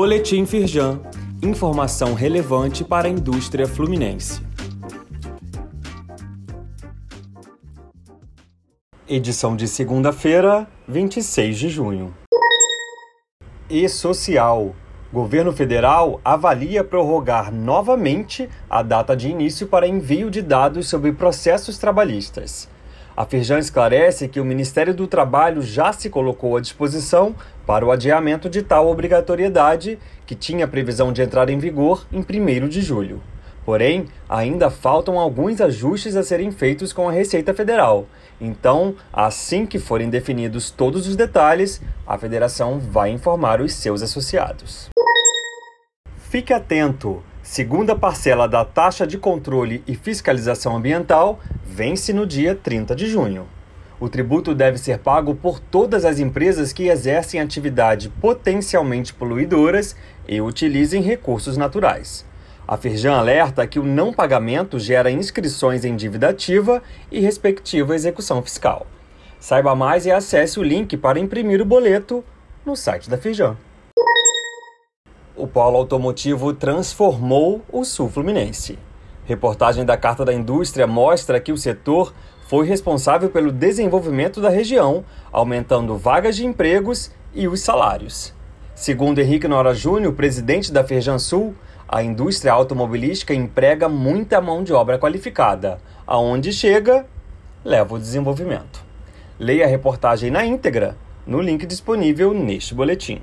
Boletim Firjan. Informação relevante para a indústria fluminense. Edição de segunda-feira, 26 de junho. E social. Governo federal avalia prorrogar novamente a data de início para envio de dados sobre processos trabalhistas. A Firjan esclarece que o Ministério do Trabalho já se colocou à disposição para o adiamento de tal obrigatoriedade, que tinha previsão de entrar em vigor em 1 de julho. Porém, ainda faltam alguns ajustes a serem feitos com a Receita Federal. Então, assim que forem definidos todos os detalhes, a federação vai informar os seus associados. Fique atento! Segunda parcela da taxa de controle e fiscalização ambiental vence no dia 30 de junho. O tributo deve ser pago por todas as empresas que exercem atividade potencialmente poluidoras e utilizem recursos naturais. A Firjan alerta que o não pagamento gera inscrições em dívida ativa e respectiva execução fiscal. Saiba mais e acesse o link para imprimir o boleto no site da Firjan. O polo automotivo transformou o sul fluminense. Reportagem da Carta da Indústria mostra que o setor foi responsável pelo desenvolvimento da região, aumentando vagas de empregos e os salários. Segundo Henrique Nora Júnior, presidente da Ferjan Sul, a indústria automobilística emprega muita mão de obra qualificada. Aonde chega, leva o desenvolvimento. Leia a reportagem na íntegra no link disponível neste boletim.